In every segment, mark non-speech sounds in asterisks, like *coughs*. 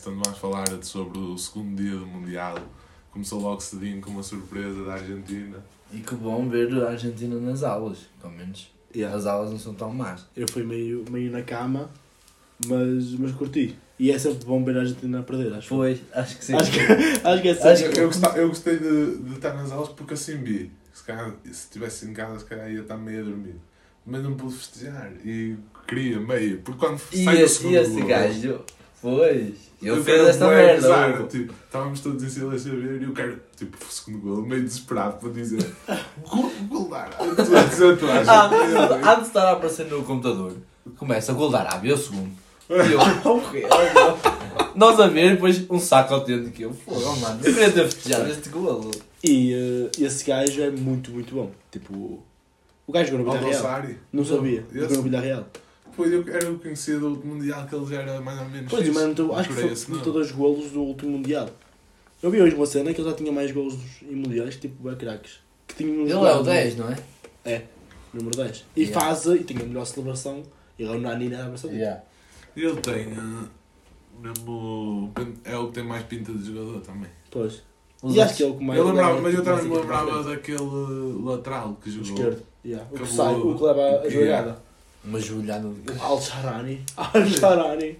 podcast onde vamos falar sobre o segundo dia do Mundial. Começou logo cedinho com uma surpresa da Argentina. E que bom ver a Argentina nas aulas, pelo menos. Yeah. As aulas não são tão más. Eu fui meio, meio na cama, mas, mas curti. E é sempre bom ver a Argentina a perder, acho. Pois, acho que sim. Acho que, *laughs* acho que é Acho sempre Eu, gostava- eu gostei de, de estar nas aulas porque assim vi. Se, calhar, se estivesse em casa, se calhar ia estar meio a dormir. Mas não pude festejar e queria meio. Porque quando E sai o esse, segundo e esse gol, gajo, pois, ele eu fez quero esta merda. louco. Tipo, estávamos todos em silêncio a ver e eu quero, tipo, o segundo gol, meio desesperado para dizer *laughs* gol, gol da Arábia. Tu- tu- tu achas Ah, que antes, de estar a aparecer no computador, começa a gol da Arábia, o segundo. E eu, *laughs* nós a ver, depois um saco autêntico. Eu, foda, mano, eu queria ter festejado este gol. E eh, esse gajo é muito, muito bom. Tipo, o gajo jogou no Villarreal. Aldosari. Não sabia. Jogou no Villarreal. Pois eu era o conhecido do último Mundial que ele já era mais ou menos. Pois, mas então, acho que foi meteu dois golos do último Mundial. Eu vi hoje uma cena que ele já tinha mais golos em Mundiais, tipo, é craques. Que tinha Ele é o 10, não é? É, número 10. E Yeah. faz, e tem a melhor celebração. Ele é o Nani na Saudita. Yeah. Ele tem. eh, mesmo. É o que tem mais pinta de jogador também. Pois. Os E acho que é o que mais. eu lembrava, mas eu também me lembrava daquele lateral que jogou. Esquerdo. Yeah. O que sai, o que leva a Yeah. jogada. Uma joelhada de O Al-Sharani. *laughs* Al-Sharani.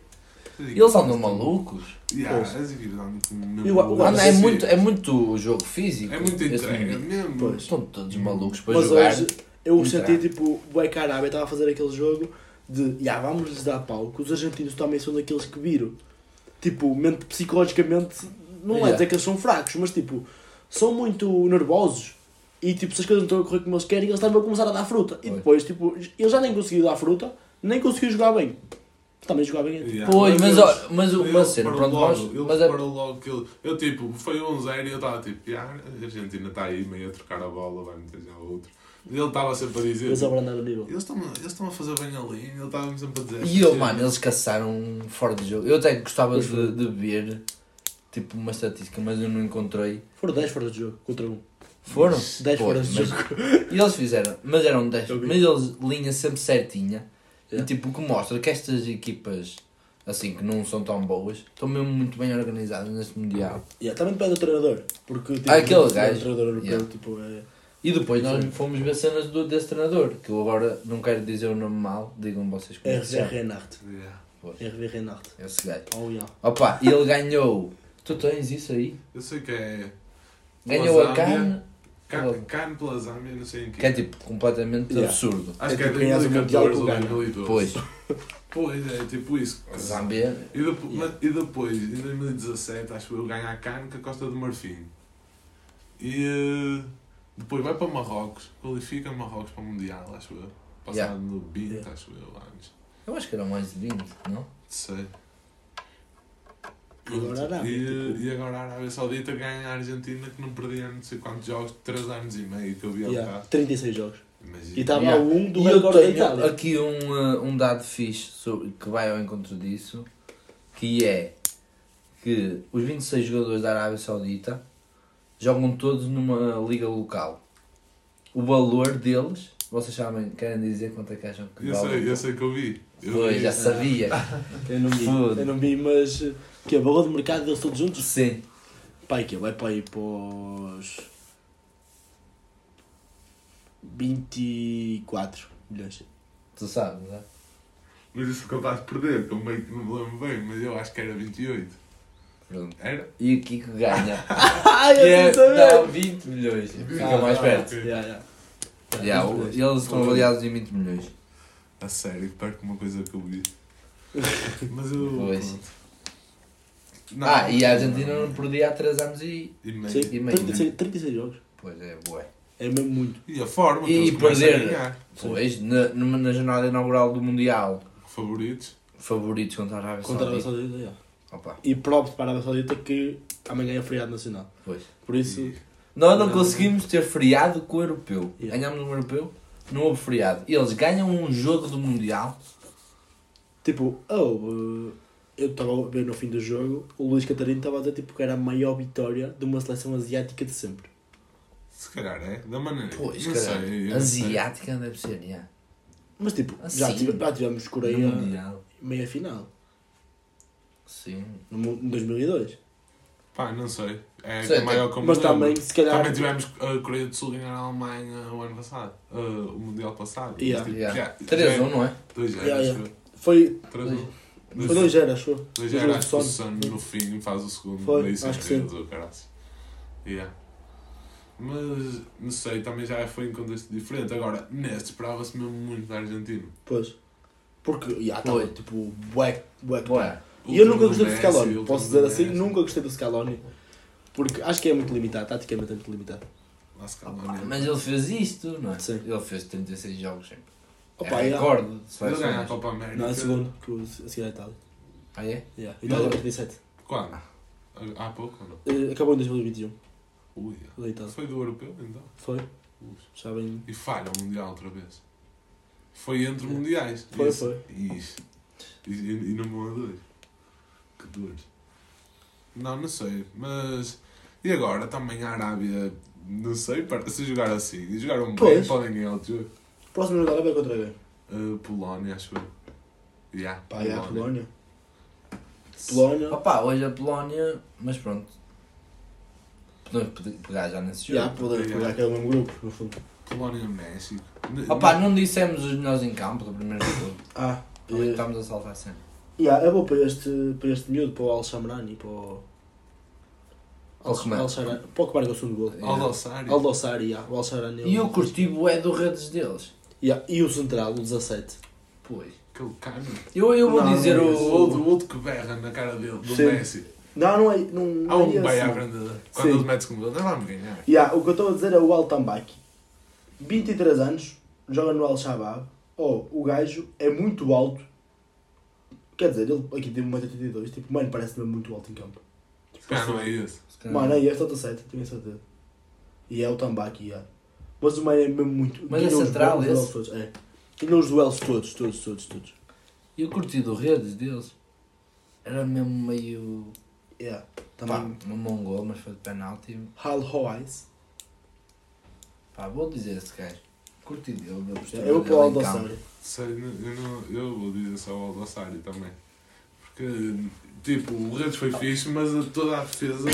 Eles andam malucos. Yeah, Pois. as equipes andam com mesmo- Eu- eu- Mano, é, muito, é muito jogo físico. É muito esse entrega momento. mesmo. Pois. Estão todos malucos para Mas jogar. hoje eu Entrar. senti tipo, o Arábia estava a fazer aquele jogo de, já vamos lhes dar pau, que os argentinos também são daqueles que viram. Tipo, mente, psicologicamente, não é dizer que eles são fracos, mas tipo, são muito nervosos. E tipo, se as coisas não estão a correr como eles querem, eles também vão começar a dar fruta. E Pois. depois, tipo, eles já nem conseguiram dar fruta, nem conseguiram jogar bem. Também jogar bem. Yeah. Pois, mas, ó, mas uma ele cena, pronto, logo, nós. Ele Mas é, logo que ele. Eu tipo, foi um zero e eu estava tipo, "Ya, a Argentina está aí meio a trocar a bola, vai meter já outro. E ele estava sempre a dizer. Eles tipo. Eles estão, a- a fazer bem a linha, ele estava sempre a dizer. e eu, mano, eles caçaram fora de jogo. Eu até gostava de, de ver, tipo, uma estatística, mas eu não encontrei. Foram 10 fora de jogo, contra um. Foram? 10 Pô, fora de mas- jogo. *laughs* E eles fizeram, mas eram 10, Eu vi. mas eles linha sempre certinha. E tipo, o que mostra que estas equipas, assim, que não são tão boas, estão mesmo muito bem organizadas neste Mundial. Yeah, também depende do treinador. Porque tipo, Ah, aquele gajo. treinador europeu, Yeah. tipo, é. E depois nós fomos ver cenas do, desse treinador, que eu agora não quero dizer o nome mal, digam vocês como é RV. Reinhardt. Yeah. RV Reinhardt. Esse gajo. Oh, yeah. Opa, e ele ganhou. Tu tens isso aí? Eu sei que é. Ganhou a Zâmbia. Carne, carne pela Zâmbia, não sei em que. que é tipo completamente Yeah. absurdo. Acho É que é tipo ganhas o Mundial 2014 com ou o Ghana. 2012. Pois, *laughs* Pois, é tipo isso. a Zâmbia. E depois, Yeah. mas- e depois, em 2017, acho eu, ganha a Cannes com a Costa do Marfim. E eh, depois vai para Marrocos, qualifica Marrocos para o Mundial, acho eu. Passado Yeah. no 20, Yeah. acho eu, anos. Eu acho que eram mais de 20, não? Sei. E agora a Arábia, E, tipo- e agora a Arábia Saudita ganha a Argentina que não perdia não sei quantos jogos, 3 anos e meio que eu vi ao Yeah, bocado. 36 jogos. Imagina. E estava Yeah. a um do E eu recorde da tenho Itália. aqui um, uh, um dado fixe sobre, que vai ao encontro disso, que é que os 26 jogadores da Arábia Saudita jogam todos numa liga local. O valor deles, vocês sabem, querem dizer quanto é que acham que Eu vale? sei, eu sei que eu vi. Eu Pois, vi. já sabia. *laughs* Eu não vi, eu não vi, mas que a valor de mercado deles todos juntos? Sim. Pai, que vai para aí para os 24 milhões. Tu sabes, não é? Mas isso sou capaz de perder, que eu meio que não me lembro bem, mas eu acho que era 28. Pronto. Era? E o Kiko ganha. *laughs* É, eu não sabia! não, 20 milhões. Fica mais perto. Yeah, yeah. Yeah, o- eles estão avaliados em 20 milhões. A sério, perco uma coisa que eu vi. *laughs* Mas eu. Pois. pronto. Não, ah, e a Argentina não perdia há 3 anos e. E, meio. Sim, E meio, 36, 36 jogos. Pois é, bué. É mesmo muito. E a forma que E eles começam a perder. ganhar. Pois, na, numa- na jornada inaugural do Mundial, Favoritos. favoritos contra a Arábia Contra a Arábia Saudita. Saudita, yeah. Opa, E próprio para a Arábia Saudita que amanhã é feriado nacional. pois. Por isso, E- Nós não conseguimos ter feriado com o europeu. Yeah. Ganhámos um europeu, não houve feriado. Eles ganham um jogo do Mundial. tipo, oh, eh, eu estava a ver no fim do jogo, o Luís Catarino estava a dizer tipo, que era a maior vitória de uma seleção asiática de sempre. Se calhar é, da maneira. Pois, não caralho, sei, asiática não deve ser, yeah. Mas tipo, assim, já, tivemos, já tivemos Coreia meia final. Sim. No, em 2002. Pá, não sei. É sei, a maior tem... Mas também, se calhar. Também tivemos a Coreia do Sul ganhar a Alemanha o ano passado. Uh, o Mundial passado. Yeah. Mas, tipo, yeah. 3-1, é não é? 2 yeah, yeah. Foi. 3-1. Foi no Gera, achou? No Gera, acho que o Sun no fim faz o segundo. Foi, daí acho que sim. Ou yeah. Mas, não sei, também já foi em contexto diferente. Agora, neste esperava-se mesmo muito da Argentina. Pois. Porque, já, yeah, estava tipo, bué, bué, bué. E eu nunca gostei do Scaloni, posso dizer assim, nunca gostei do Scaloni. Porque acho que é muito limitado, taticamente é muito limitado. Né? Mas ele fez isto, não é? Sim. Ele fez 36 jogos sempre. Opa, é yeah. recorde de Ele ganha a. Copa América. Não, é segundo, que o- a seguir à Itália. Ah, é? Yeah. Itália 37. Quando? Há pouco ou não? Eh, Acabou em 2021, Ui, da Itália. foi do europeu então. Foi? Ui. Já bem. E falha o Mundial outra vez. Foi entre mundiais. Foi, Isso. foi. Isso. E, e, e não vão a dois. Que dois. Não, não sei. Mas. E agora também a Arábia. Não sei, para- se jogar assim. E jogaram bem, podem ganhar o jogo. Próximo jogo da Arábia contra quem? Uh, Polónia, acho eu. Yeah, Pá, yeah, Polónia. Polónia. Opa, hoje a Polónia, mas pronto. Podemos pe- pegar já nesse jogo. Já, podemos Yeah. pegar é o mesmo grupo, no fundo. Polónia, México. Opa, não dissemos os melhores em campo do primeiro jogo. Ah, eh, estamos a salvar sempre. yeah, é bom para este, para este miúdo, para o Al Shamrani, para o. Para o que mais? Al Shamrani, para o que marca o segundo gol. Aldossari. Al Dossari, yeah, o Al Shamrani. é E o- eu curti bué do redes deles. Yeah, E o central, o 17. Pois. Aquele cano. Eu, eu vou Não, dizer não é O outro, o outro que berra na cara dele, do Sim. Messi. Não, não é. Não, Há não um é bem esse, à frente dele. Quando Sim. ele mete gol, não vamos ganhar. Yeah, o que eu estou a dizer é o Al Tambaki. 23 anos, joga no Al Shabaab. Oh, o gajo é muito alto. Quer dizer, ele aqui tem 1,82m. Tipo, mano, parece mesmo muito alto em campo. Tipo, Ah, não é esse. Calhar. Mano, é este, é 7, tenho a certeza. E é o Tambaki, yeah. Mas o mano é mesmo muito. Mas é central esse? todos, É. Ganhou os duelos todos, todos, todos, todos. E eu curti do redes deles. Era mesmo meio... Yeah. Pá, Também. mamou um gol, mas foi de penalti. Hal Hoais. Pá, vou dizer esse gajo. Curti dele, postura Eu vou para o. Aldossari. Sei, eu, não, eu vou dizer só o Aldossari também. Porque, tipo, o Redes foi fixe, mas toda a defesa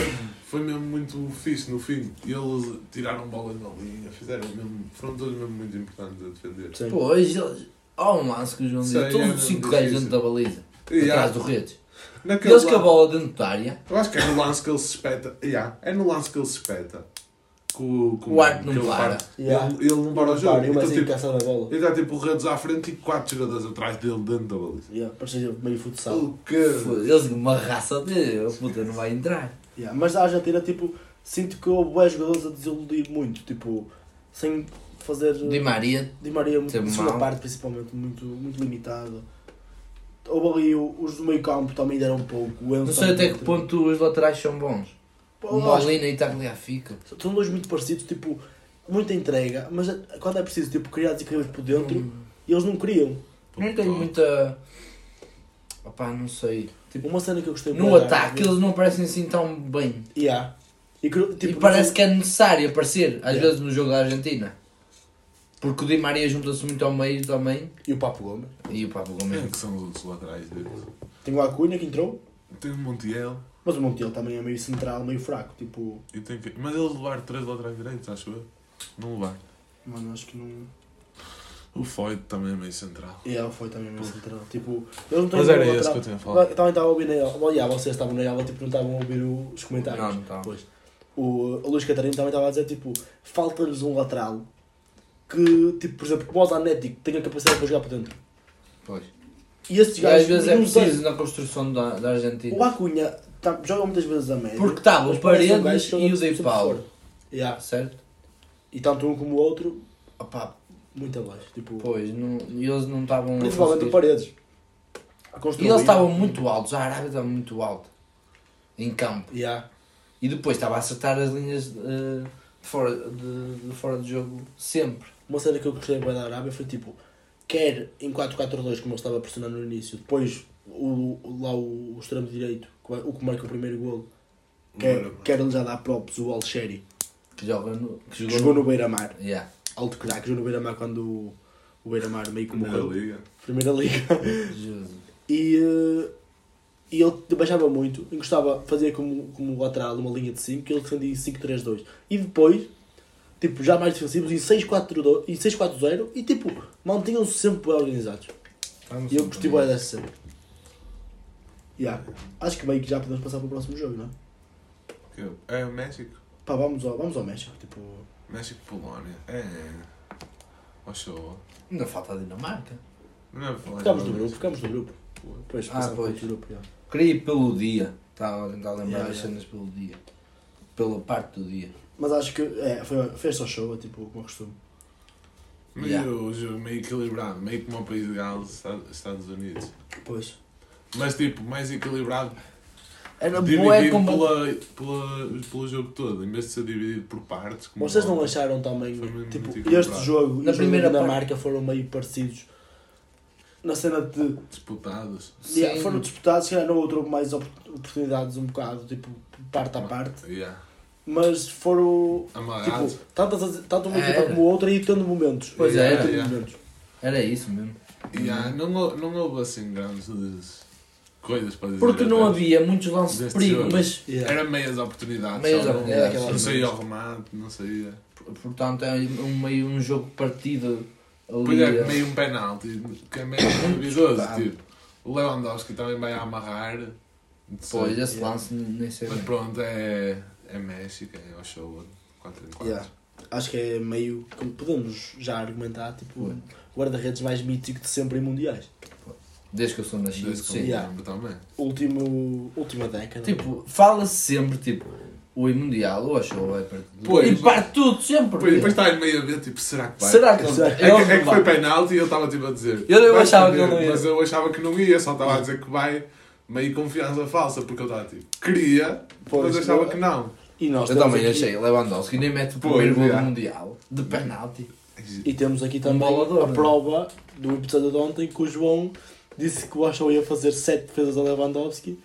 foi mesmo muito fixe no fim. E eles tiraram bola na linha, fizeram mesmo, foram todos mesmo muito importantes a defender. Sim. Pois, eles... Há um lance que o João disse. Todos os 5 mesmo gajos dentro da baliza. E, Atrás yeah, do redes. naquele Eles com a bola dentro da área. Eu acho que é no lance que ele se espeta. Yeah, é no lance que ele se espeta. Com, com O árbitro não que ele para. Yeah. Ele, ele não para o jogo. E o Então, tipo, caça da bola. ele está tipo o Redes à frente e quatro jogadores atrás dele dentro da baliza. Yeah, parecia meio futsal. O Eles uma raça de. Puta, não vai entrar. Yeah, Mas a Argentina, tipo, sinto que houve bons jogadores a desiludir muito, tipo, sem fazer. Di Maria. Di Maria, muito, na segunda mal. parte, principalmente, muito, muito limitado. Houve ali os do meio campo também deram um pouco. Não sei até que ponto os laterais são bons. O Molina e Tagliafico. São dois muito parecidos, tipo, muita entrega, mas quando é preciso, tipo, criar desequilíbrios por dentro, Hum. eles não criam. Não tem muita. Opá, não sei. Tipo, uma cena que eu gostei No da ataque eles não parecem assim tão bem. Yeah. E, tipo, e parece que é necessário aparecer, às Yeah. vezes, no jogo da Argentina. Porque o Di Maria junta-se muito ao meio também. E o Papo Gomes. E o Quem Gomes. é que são os outros laterais deles? Tem o Acunha que entrou, Tem o Montiel mas o Montiel também é meio central, meio fraco. Tipo, e tem que... Mas eles levaram três laterais direitos, acho eu. Não levaram. mano, acho que não. O Foyt também é meio central. E ela foi também meio central. Tipo, eles não Mas era esse que eu tinha a falar. Eu Também estava a ouvir na aula. Yeah, vocês estavam na aula, tipo, não estavam a ouvir o- os comentários. Não, não estava. Pois. O, o Luís Catarino também estava a dizer, tipo, falta-lhes um lateral que, tipo, por exemplo, como o Zanetti, que tenha capacidade para jogar por dentro. Pois. E estes E às gajos, vezes é preciso na construção da, da Argentina. O Acunha tá, joga muitas vezes a média. Porque estava mas o um Paredes joga e o Dei Paulo. Yeah. Certo? E tanto um como o outro, Opá, muito abaixo. Tipo, pois, não, e eles não estavam. principalmente o. Paredes. A E eles estavam muito altos, a Arábia estava muito alta. Em campo. Yeah. E depois estava a acertar as linhas eh, de, fora, de, de fora de jogo sempre. Uma cena que eu gostei bem da Arábia foi tipo, quer em 4-4-2, como eu estava pressionando no início, depois o, o- lá o, o extremo direito, que o que marca o primeiro golo, quer, quer ele já dar props, o Alsheri, Que, joga no, que que jogou, jogou no Beira-Mar, Yeah. alto craque, jogou no Beira-Mar quando o, o Beira-Mar meio que Primeira morreu. Liga. Primeira Liga. Jesus. E, eh, e ele baixava muito, encostava, fazia como, como lateral uma linha de 5 e ele defendia em 5-3-2. E depois, tipo, já mais defensivos, em 6-4-2 em 6-4-0 e tipo, mantinham-se sempre bem organizados. E eu gostei bem dessa. Yeah. Acho que bem que já podemos passar para o próximo jogo, não é? É o México. Pá, vamos ao, vamos ao México. Tipo, México-Polónia. É. Show. Ainda falta a Dinamarca. Não é ficamos do grupo, ficamos do grupo. Depois, Ah, pois. para o grupo. yeah. Queria ir pelo dia. Estava a tentar lembrar Yeah, as yeah. cenas pelo dia. Pela parte do dia. Mas acho que é, foi, fez só show, tipo, como eu costumo. Meio Yeah. o jogo meio equilibrado, meio como o país de Gales, Estados- Estados Unidos. Pois. Mas tipo, mais equilibrado, Era dividido bué como... pela, pela, pelo jogo todo, em vez de ser dividido por partes. Como Vocês não acharam também, tipo, este jogo e Na jogo primeira da parte- Dinamarca foram meio parecidos? Na cena de. Disputados. Sim. Yeah, foram disputados, se calhar outro houve mais op- oportunidades um bocado, tipo, parte a parte. Yeah. Mas foram. Tipo, tanto, uma Era. equipa como a outra e tendo momentos. Pois E era, tendo yeah. momentos. Era isso mesmo. Yeah, não, não houve assim grandes coisas para dizer. Porque não havia muitos lances de perigo, jogo. mas Yeah. Era meias oportunidades. Meias só não- oportunidades, Não sim. saía ao remate, não saía. portanto é um meio um jogo partido ali. é eh, meio um penalti, que é meio *coughs* duvidoso. Tipo, o Lewandowski também vai amarrar. Pois, esse Yeah. lance nem sei Mas bem. pronto, é, é México, é ao show 4 em 4. Yeah. Acho que é meio. como podemos já argumentar, tipo, o guarda-redes mais mítico de sempre em mundiais. Desde que eu sou nascido, Desde que eu sim. Yeah. também. Último, última década. Tipo, fala-se sempre, tipo, o Mundial, o show vai para tudo. Pois. E parte tudo, sempre. Depois, depois está em meio a ver, tipo, será que vai? Será que que- É que, é que foi vai? penalti e eu estava tipo a dizer. Eu- eu vai achava que não ia. Mas eu achava que não ia, só estava a dizer que vai. Meio confiança falsa, porque eu estava tipo, queria, Pois, mas achava eu- que não. E nós Eu também aqui- achei, Lewandowski nem mete o Pois, primeiro gol do. Mundial, de penalti. E temos aqui Um também bolador, a né? prova do episódio de ontem que o João disse que o Ochoa ia fazer 7 defesas a Lewandowski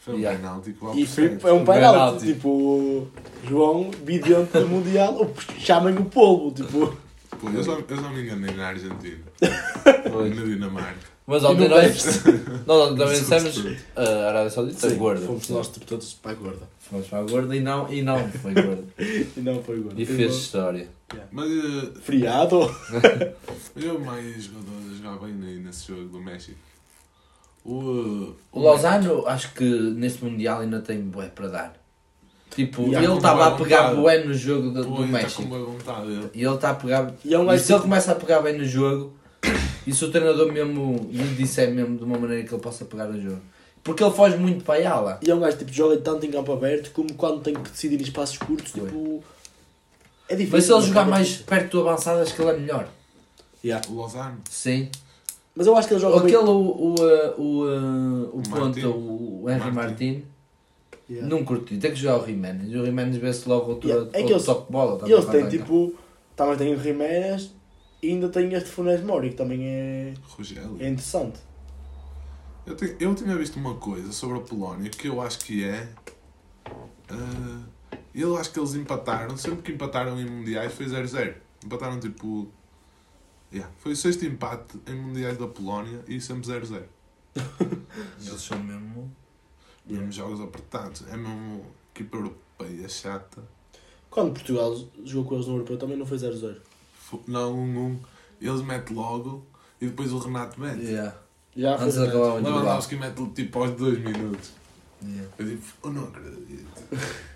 Foi um Yeah. penalti e foi, é um penalti. penalti. Tipo, João, vidente do Mundial, chamem o polvo. Tipo, Pô, eu, só, eu só me enganei na Argentina. Na Dinamarca. Mas ontem nós, *laughs* nós ontem também dissemos a Arábia Saudita sim, gorda. fomos nós tipo, todos para a gorda. Fomos para a gorda e não, e não foi gorda. *laughs* E não foi gorda. E fez história. Mas, eh, Friado. *laughs* eu mais jogadores a jogar bem nesse jogo do México. O, O Lozano, acho que neste Mundial ainda tem bué para dar. Tipo, E ele estava a pegar vontade. bué no jogo do, Pô, do ele tá México. com boa vontade. Ele. E ele está a pegar. E é um E se ele começa a pegar bem no jogo, e se o treinador mesmo lhe disser mesmo de uma maneira que ele possa pegar no jogo. Porque ele foge muito para a ala. e é um gajo tipo, joga tanto em campo aberto como quando tem que decidir em espaços curtos. Tipo, é difícil. Mas se ele é? jogar mais perto do avançado, acho que ele é melhor. Yeah. O Lozano. Sim. Mas eu acho que ele joga Aquele, bem. o, o, uh, o, uh, o Martin. ponta, o Henry Martin. Martin, Yeah. não curti. Tem que jogar o Jiménez. O Jiménez vê-se logo outro, Yeah. É outro eles- toque de bola. E também eles têm atacar. tipo. Também tem o Jiménez e ainda tem este Funes Mori que também é, Rogério. é interessante. Eu, tenho- eu tinha visto uma coisa sobre a Polónia que eu acho que é. ah, eu acho que eles empataram, sempre que empataram em mundiais foi 0-0. Empataram tipo. Yeah, foi o sexto empate em mundiais da Polónia e sempre 0-0. Eles são mesmo. Mesmo jogos apertados. É mesmo equipa europeia chata. Quando Portugal jogou com eles no Europeu também não foi 0-0. Não, 1-1. Eles metem logo e depois o Renato mete. Yeah. Já foi Antes de 0-0. acabar o. Lewandowski mete tipo aos 2 minutos. Yeah. Eu digo, eu não acredito. *laughs*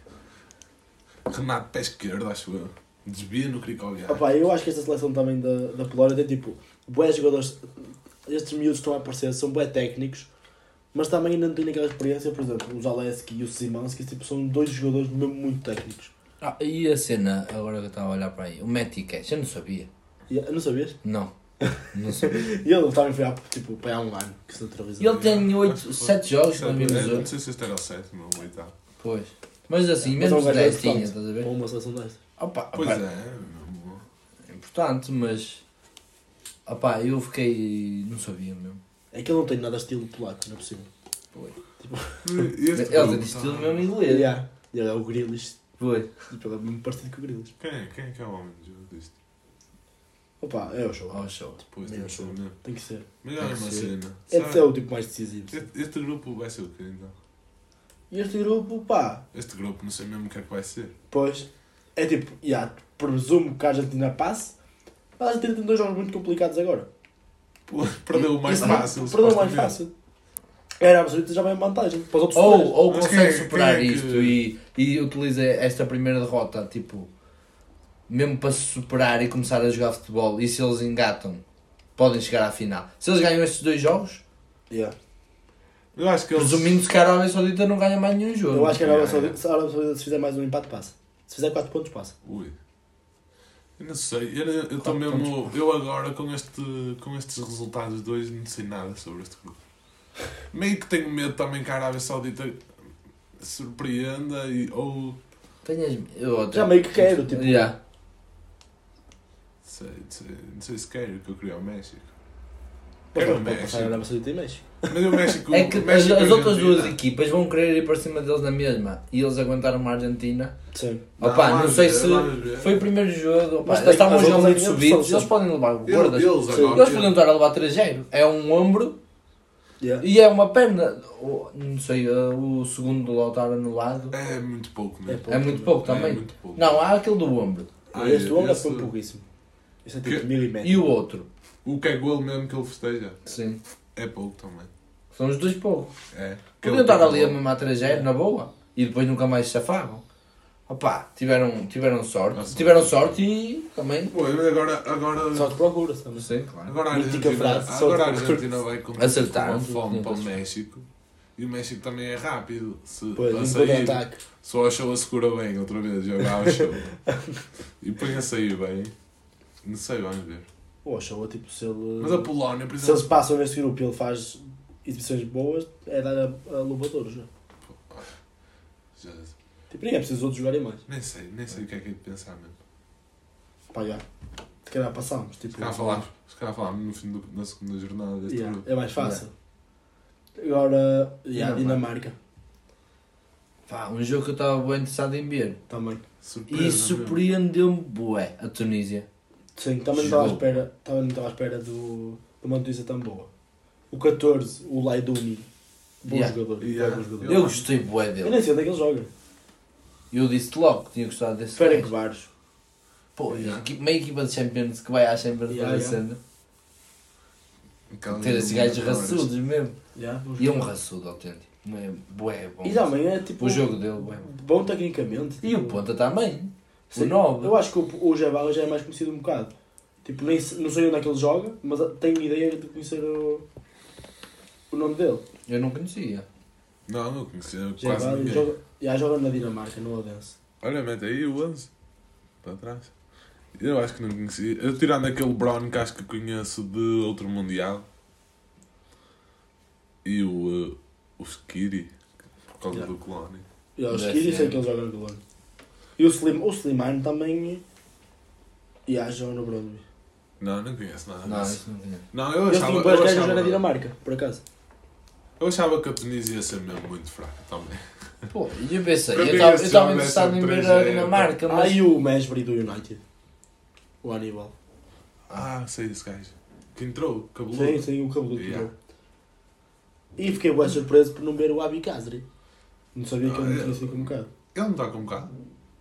Renato pé esquerdo, acho eu. Desvia no Cricoliar. Opa, eu acho que esta seleção também da, da Polónia tem tipo. Boés jogadores. Estes miúdos estão a aparecer são bué técnicos, mas também ainda não têm aquela experiência. Por exemplo, o Zaleski e o Simanski tipo, são dois jogadores mesmo muito técnicos. Ah, e a cena, agora que eu estava a olhar para aí, o Matty Cash, eu não sabia. E, não sabias? Não. *laughs* Não sabia. E ele também foi há, tipo, para há um ano que se naturalizou. Ele tem oito, Acho que foi. sete jogos Sabe, na mesma é, Não sei se este era o sétimo ou o oitavo. Pois. Mas assim, Mas é gajo 10 importante. tinha, estás a ver? uma seleção desta. Opa, Pois opa, é, mesmo. é importante, mas. Opá, eu fiquei. não sabia mesmo. É que ele não tem nada estilo polaco, não é possível. Este Ele tem estilo tá- mesmo inglês. Yeah. Ele é o Grealish. Foi. Ele é muito parecido com o Grealish. Quem é, quem é que é o homem disto? Opa, é o show. Ao show. Depois tem Meu que ser show. mesmo. Tem que ser. Mas Tem é uma cena. É Sabe, o tipo mais decisivo. este, este grupo vai ser o quê então? E este grupo, pá, Este grupo não sei mesmo o que é que vai ser. pois, é tipo, já, presumo que a Argentina passe, mas a Argentina tem dois jogos muito complicados agora. Pô, Perdeu o mais fácil. Perdeu o mais fácil. Era absoluta já vem em vantagem. Para os outros Ou, ou consegue é- superar é que- isto e, e utiliza esta primeira derrota, tipo, mesmo para se superar e começar a jogar futebol. E se eles engatam, podem chegar à final. Se eles ganham estes dois jogos, Yeah. Eu acho que eles. presumindo que a Arábia Saudita não ganha mais nenhum jogo. Eu acho que a Arábia Saudita, se a Arábia Saudita se fizer mais um empate, passa. Se fizer 4 pontos, passa. Ui. Eu não sei. Eu eu estou Quatro mesmo. Eu agora com, este, com estes resultados dois não sei nada sobre este grupo. Meio que tenho medo também que a Arábia Saudita surpreenda e, ou. Tenhas. Eu até- Já meio que quero, tipo. Yeah. Sei, sei, não sei se quero, que eu queria o México. Quero o a México. Arábia Saudita e México. Mas o México. É que o as, México as outras duas equipas vão querer ir para cima deles na mesma. E eles aguentaram uma Argentina. Sim. Opa, não, vamos sei ver, se vamos ver. foi o primeiro jogo. Opa, Mas eles estavam a muito subidos. Eles podem levar Eles, gordas. eles podiam estar a levar 3-0. É um ombro Yeah. e é uma perna. Não sei, uh, o segundo do Lautaro anulado. É muito pouco mesmo. pouco. É muito pouco É também. muito pouco. Não, há aquele do ombro. Ah, este ombro esse- foi pouquíssimo. Isso é Que- tipo milímetro. E o outro. O que é gol mesmo que ele festeja Sim. é pouco também. São os dois poucos. É. Podiam estar ali a mamar 3-0 na boa. E depois nunca mais se chafagam. Opa, tiveram, tiveram sorte. Nossa. Tiveram sorte e também. Pô, agora, agora, Só te procura-se também. Não sei, claro. agora a Argentina, frase, agora a Argentina vai com Acertaram, com uma fome para o México. E o México também é rápido. Se Pois, a um sair, só a show assegura bem outra vez, jogar show. *laughs* e põe a sair bem. Não sei, vamos ver. O Ochoa, tipo, se ele. Mas a Polónia, por Se eles exemplo. passam neste grupo e ele faz exibições boas, é dar a, a luva ouro já. Já- Tipo, nem é preciso os outros jogarem mais. nem sei, nem sei o que é que é de pensar mesmo. Pá, já. Se calhar passamos. Tipo, Se calhar falámos, se calhar falámos no fim do, na segunda jornada deste Yeah, grupo. é mais fácil. Agora, yeah, Dinamarca. Dinamarca. Pá, um jogo que eu estava bem interessado em ver. Também. Surpresa, E surpreendeu-me, bué, a Tunísia. Sim, também não estava à Jogou. espera, também não estava à espera do, de uma notícia tão boa. O 14, o Laiduni. Bom Yeah. jogador. Yeah. Bom jogador. Eu gostei bué Eu dele. nem sei onde é que ele joga. Eu disse logo que tinha gostado desse Esperem que gajo. vários. Pô, Yeah. equi- meia equipa de Champions que vai à Champions Yeah, para yeah. cena. Aquela Ter esses gajos raçudos mesmo. Yeah, bom E é um jogador. raçudo autêntico. Não é bué, bom. E também é tipo. O jogo dele, bué. Bom tecnicamente. E o tipo, Ponta também. sim. O 9. Eu acho que o, o Jabala já é mais conhecido um bocado. Tipo, nem, se- não sei onde é que ele joga, mas tenho ideia de conhecer o, o nome dele. Eu não conhecia. Não, não conhecia quase Jabala ninguém. joga, já joga na Dinamarca, no Odense. Olha, mete aí o 11. Para trás. Eu acho que não conhecia. Eu tirando aquele Brown que acho que conheço de outro Mundial. E o, uh, o Skiri. Por causa Yeah. do Colónia. E aos Da Skiri sei que ele joga no Colônia. E o, Slim, o Slimane também. E yeah, joga no Brondby. Não, não conheço nada Não, isso não tinha. Não, eu achava, boas gajas achava, na Dinamarca, por acaso. Eu achava que a Tunísia ia ser mesmo muito fraca também. Pô, e eu pensei, Para eu mim estava esse eu estava jogo é interessado em ver a 3-0. Dinamarca, Ah, mas. e o Mesbury do United. O Aníbal. Ah, sei esse gajo. Que entrou, cabeludo. Sim, sim, o cabeludo que Yeah. E fiquei bem surpreso por não ver o Abi Kazri. Não sabia que Ah, ele é. tinha sido convocado. Ele não está com um bocado.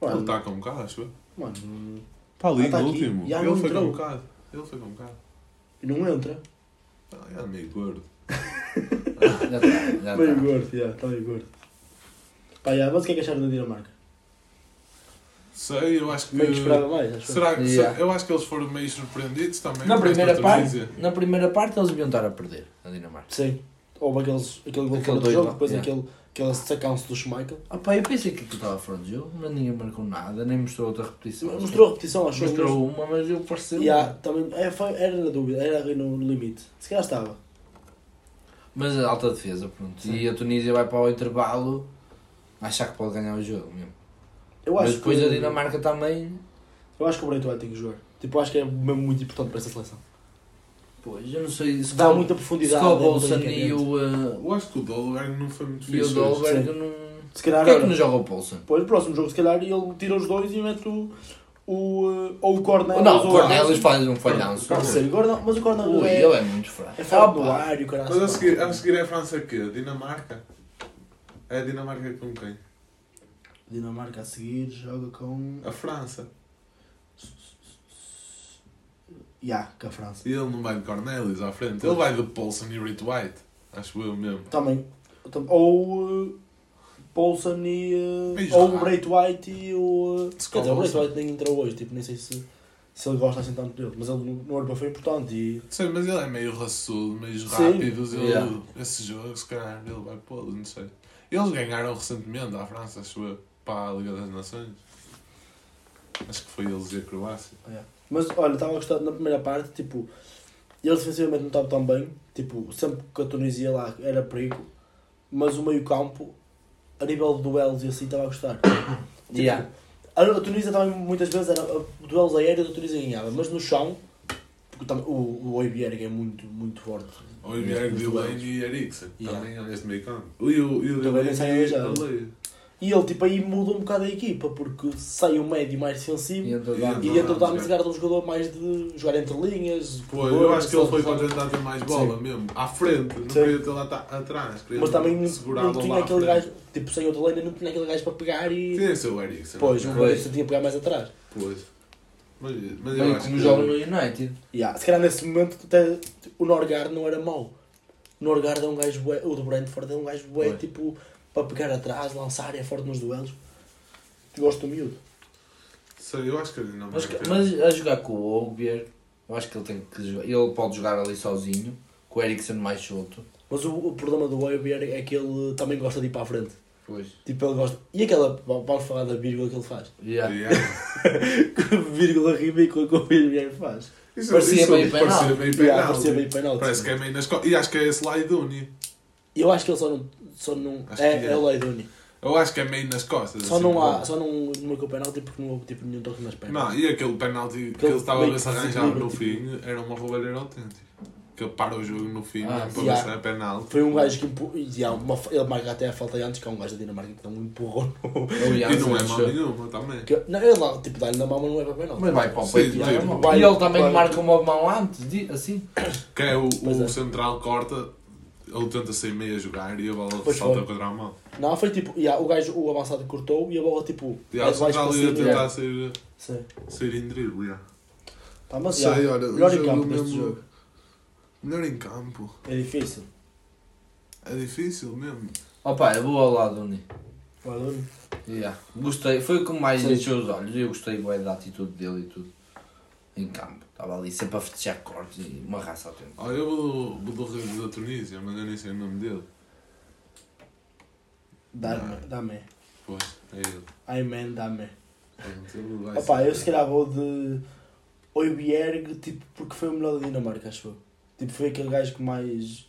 Ele Mano, está com um bocado, acho eu. mano, não- Está ali Ah, tá no aqui. último. Já Ele não foi entrou. um bocado. Ele foi com um bocado. e não entra. Ah, é meio gordo. Já está, já meio está. gordo, já, está meio gordo. Pá, já, mas o que é que acharam da Dinamarca? Sei, eu acho que. Meio que esperava mais, acho eu. Será que Yeah. eu acho que eles foram meio surpreendidos também. Na esta primeira, parte, Tunísia. na primeira parte eles deviam estar a perder a Dinamarca. Sim. Houve aqueles, aquele gol Aquele fora do dois jogo, depois yeah. aquele, aquele sacão-se do Schmeichel. Ah pá, eu pensei que aquilo estava fora de jogo, mas ninguém marcou nada, nem mostrou outra repetição. Mostrou a repetição, achou Mostrou uma, mas eu pareceu. Yeah, também, é, foi, era na dúvida, era ali no limite. Se calhar estava. Mas a alta defesa, pronto. Sim. E a Tunísia vai para o intervalo achar que pode ganhar o jogo mesmo. Eu Mas acho depois que, a Dinamarca também. Eu acho que o Breito tem que jogar. Tipo, acho que é mesmo muito importante para esta seleção. Pois, eu não sei se Dá com- muita se profundidade. com o é Bolson e o. uh, Eu acho que o Dolberg não foi muito e o. Dolberg não. Se calhar, Porquê é que não joga o Paulson? depois no próximo jogo, se calhar, ele tira os dois e mete o, o, uh, ou o Cornelius Não, o Cornelius faz um falhanço. Pode ser, mas o Cornelius Ui, é, ele é muito fraco. é forte no Opa. ar e o caralho. Mas a seguir, a seguir é a França quê? Dinamarca? É a Dinamarca com quem? Dinamarca a seguir joga com. A França. Ya, com a França. E ele não vai de Cornelius à frente. Ele vai de Paulson e Rito White. Acho eu mesmo. Também. tam- Ou. Paulson e. Uh, ou o Brait White e o. Uh, quer dizer, o Olsen. White nem entrou hoje, tipo, nem sei se, se ele gosta assim tanto dele. Mas ele no, europeu foi importante e. Sei, mas ele é meio raçudo, meio Sim. rápido. Ele, Yeah. Esse jogo, se calhar, ele vai pô-lo, não sei. Eles ganharam recentemente à França, acho eu, para a Liga das Nações. Acho que foi eles e a Croácia. Mas olha, estava a gostar na primeira parte, tipo, ele defensivamente não estava tão bem, tipo, sempre que a Tunísia lá era perigo, mas o meio campo, a nível de duelos e assim, estava a gostar. *coughs* Tipo, Yeah. a, a Tunísia também muitas vezes era a, duelos aéreos, a Tunísia ganhava, mas no chão, porque também, o, o Oibierg é muito, muito forte. O Delaney duelos. e Eriksen. Yeah. Também é neste meio campo. E o, e o E ele, tipo, aí muda um bocado a equipa, porque sai o médio mais defensivo E entra o jogar de um jogador mais de jogar entre linhas. Pô, eu acho que ele foi para tentar ter mais bola mesmo. À frente, não Sim. queria ter lá atrás. Mas também a não tinha aquele gajo, tipo, sem outra lane, não tinha aquele gajo para pegar e. Tinha esse o Eriksen. Pois, não o é? Eriksen tinha que pegar mais atrás. Pois. Mas, mas acho como que... joga no United. Yeah. Se calhar nesse momento até o Norgard não era mau. O Norgard é um gajo bué, o do Brentford é um gajo bué, tipo, para pegar atrás, lançar, é forte nos duelos. Gosto do miúdo. Sei, eu acho que ele não Mas, ter. mas a jogar com o Ogbier, eu acho que ele tem que jogar. Ele pode jogar ali sozinho, com o Eriksen mais solto. Mas o, o problema do Oibier é que ele também gosta de ir para a frente. Pois. Tipo, ele gosta. E aquela. Vamos falar da vírgula que ele faz. Yeah. Yeah. *laughs* vírgula ridícula que o Oibier faz. Isso, Parecia isso meio parecia penal. meio Yeah, penal. parecia meio penalti. Parece que é meio nas costas. E acho que é esse Laiduni. Eu acho que ele só não. Só não Acho é, é é. o Leiduni. Eu acho que é meio nas costas. Só assim, não há. Só não marcou penalti porque não houve tipo, nenhum toque nas pernas. Não, e aquele penalti que ele estava a ver se arranjava no desequilíbrio, fim era uma roubalheira autêntica. Que ele para o jogo no fim Ah, para yeah. ver se é penalti. Foi um gajo que empurrou. ele marca até a falta antes, que é um gajo da Dinamarca que não empurrou no. E *laughs* não é mal nenhuma também. Que, não, ele lá, tipo, dá-lhe na mão, mas não é para penalti. Mas vai para o peito. sim, e E ele também marca uma mão antes, assim. Que é o, o é. central corta, ele tenta sair meio a jogar e a bola Pois salta foi. contra a mão. Não, foi tipo, yeah, o gajo, o avançado cortou e a bola tipo. E é o central ia tentar yeah. sair, Sim. sair em drible. yeah. Tá, mas Sei, yeah, olha, melhor em campo neste mesmo- jogo. Melhor em campo. É difícil. É difícil mesmo. Opa, eu vou ao lado do Uni. Olha, Yeah. Gostei, foi o que mais encheu os olhos. Eu gostei bué da atitude dele e tudo. Em campo. Estava ali sempre a festejar cortes e uma raça autêntica. Olha, eu vou do, vou do rei da Tunísia, mas eu nem sei o nome dele. Dá-me, dá-me. Pois, é ele. Pronto, ele vai Opa, eu se calhar vou de Oibierg, tipo, porque foi o melhor da Dinamarca, acho eu. Tipo, foi aquele gajo que mais.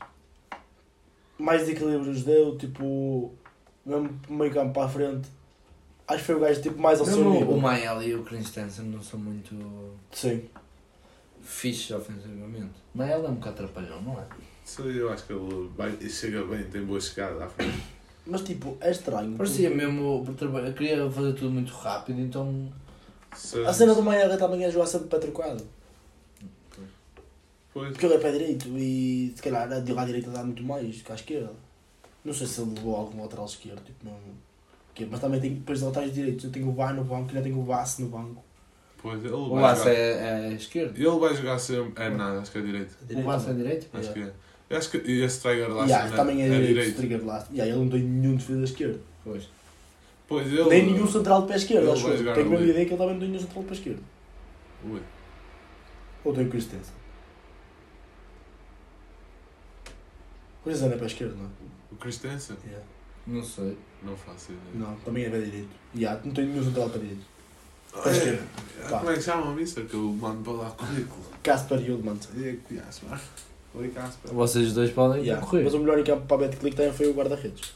mais equilíbrios deu, tipo. mesmo meio campo para a frente. Acho que foi o gajo tipo, mais ao seu nível. o Mael e o Christensen não são muito Sim. fixes ofensivamente. O Mael é um bocado atrapalhão, não é? Sei, eu acho que ele vai, chega bem, tem boa chegada à frente. Mas tipo, é estranho. Parecia porque mesmo. Eu queria fazer tudo muito rápido, então. Sei- A cena do Maia também é jogar sempre pé trocado. Pois, Porque ele é pé direito e se calhar a de lá à direita dá muito mais que à esquerda. Não sei se ele levou algum lateral esquerdo, tipo, não. Que- Mas também tem depois de laterais direitos. Eu tenho o Vai no banco e ainda tenho o Vasse no banco. pois ele O vai jogar. é, é esquerdo. Ele vai jogar sempre. É nada, acho que é direito. O Laço é direito? Acho Yeah. que é. Eu acho que e esse Tiger lá Yeah, também é, é direito, direito. trigger lá. Yeah, ele não tem nenhum defesa esquerda. Pois. Pois ele. Nem nenhum central de pé esquerdo, acho jogar Tenho a mesma ideia que ele também não tem nenhum central de pé esquerdo. Ui. Ou tem o Christensen. O Christensen é pé esquerdo, não é? O Christensen? Yeah. Não sei. Não faço ideia. Não, também é pé direito. Yeah, não tem nenhum de pé direito. Pé É, esquerdo. Pá. Como é que chama isso? Que eu mando para lá o currículo. Casper. E é Casper. Oi, Casper. Vocês dois podem Yeah. concorrer. Mas o melhor em campo para a Betclic também foi o guarda-redes.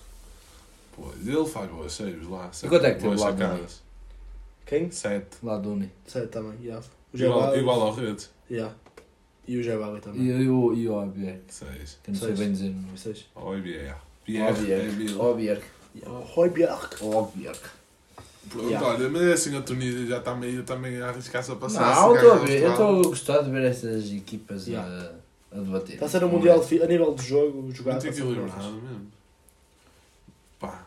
Pois, ele faz boas saves lá. E quanto é que teve lá sacadas. Quem? Sete. Lá do Uni. Sei também, yeah. O Igual, ao Redes. Yeah. E o Jebali E, também. e o, e o. Seis. Que não sei Seis. bem dizer. não é? Seis. Ou IBR. Pierre. Obier. Obier. Pronto, Yeah. olha, mas é assim a Tunísia já está meio também a arriscar-se a passar. Não, estou a ver, eu estou a gostar de ver estas equipas Yeah. a, a debater. Está a ser um mundial de a nível de jogo, jogar. Muito equilibrado mesmo. Pá.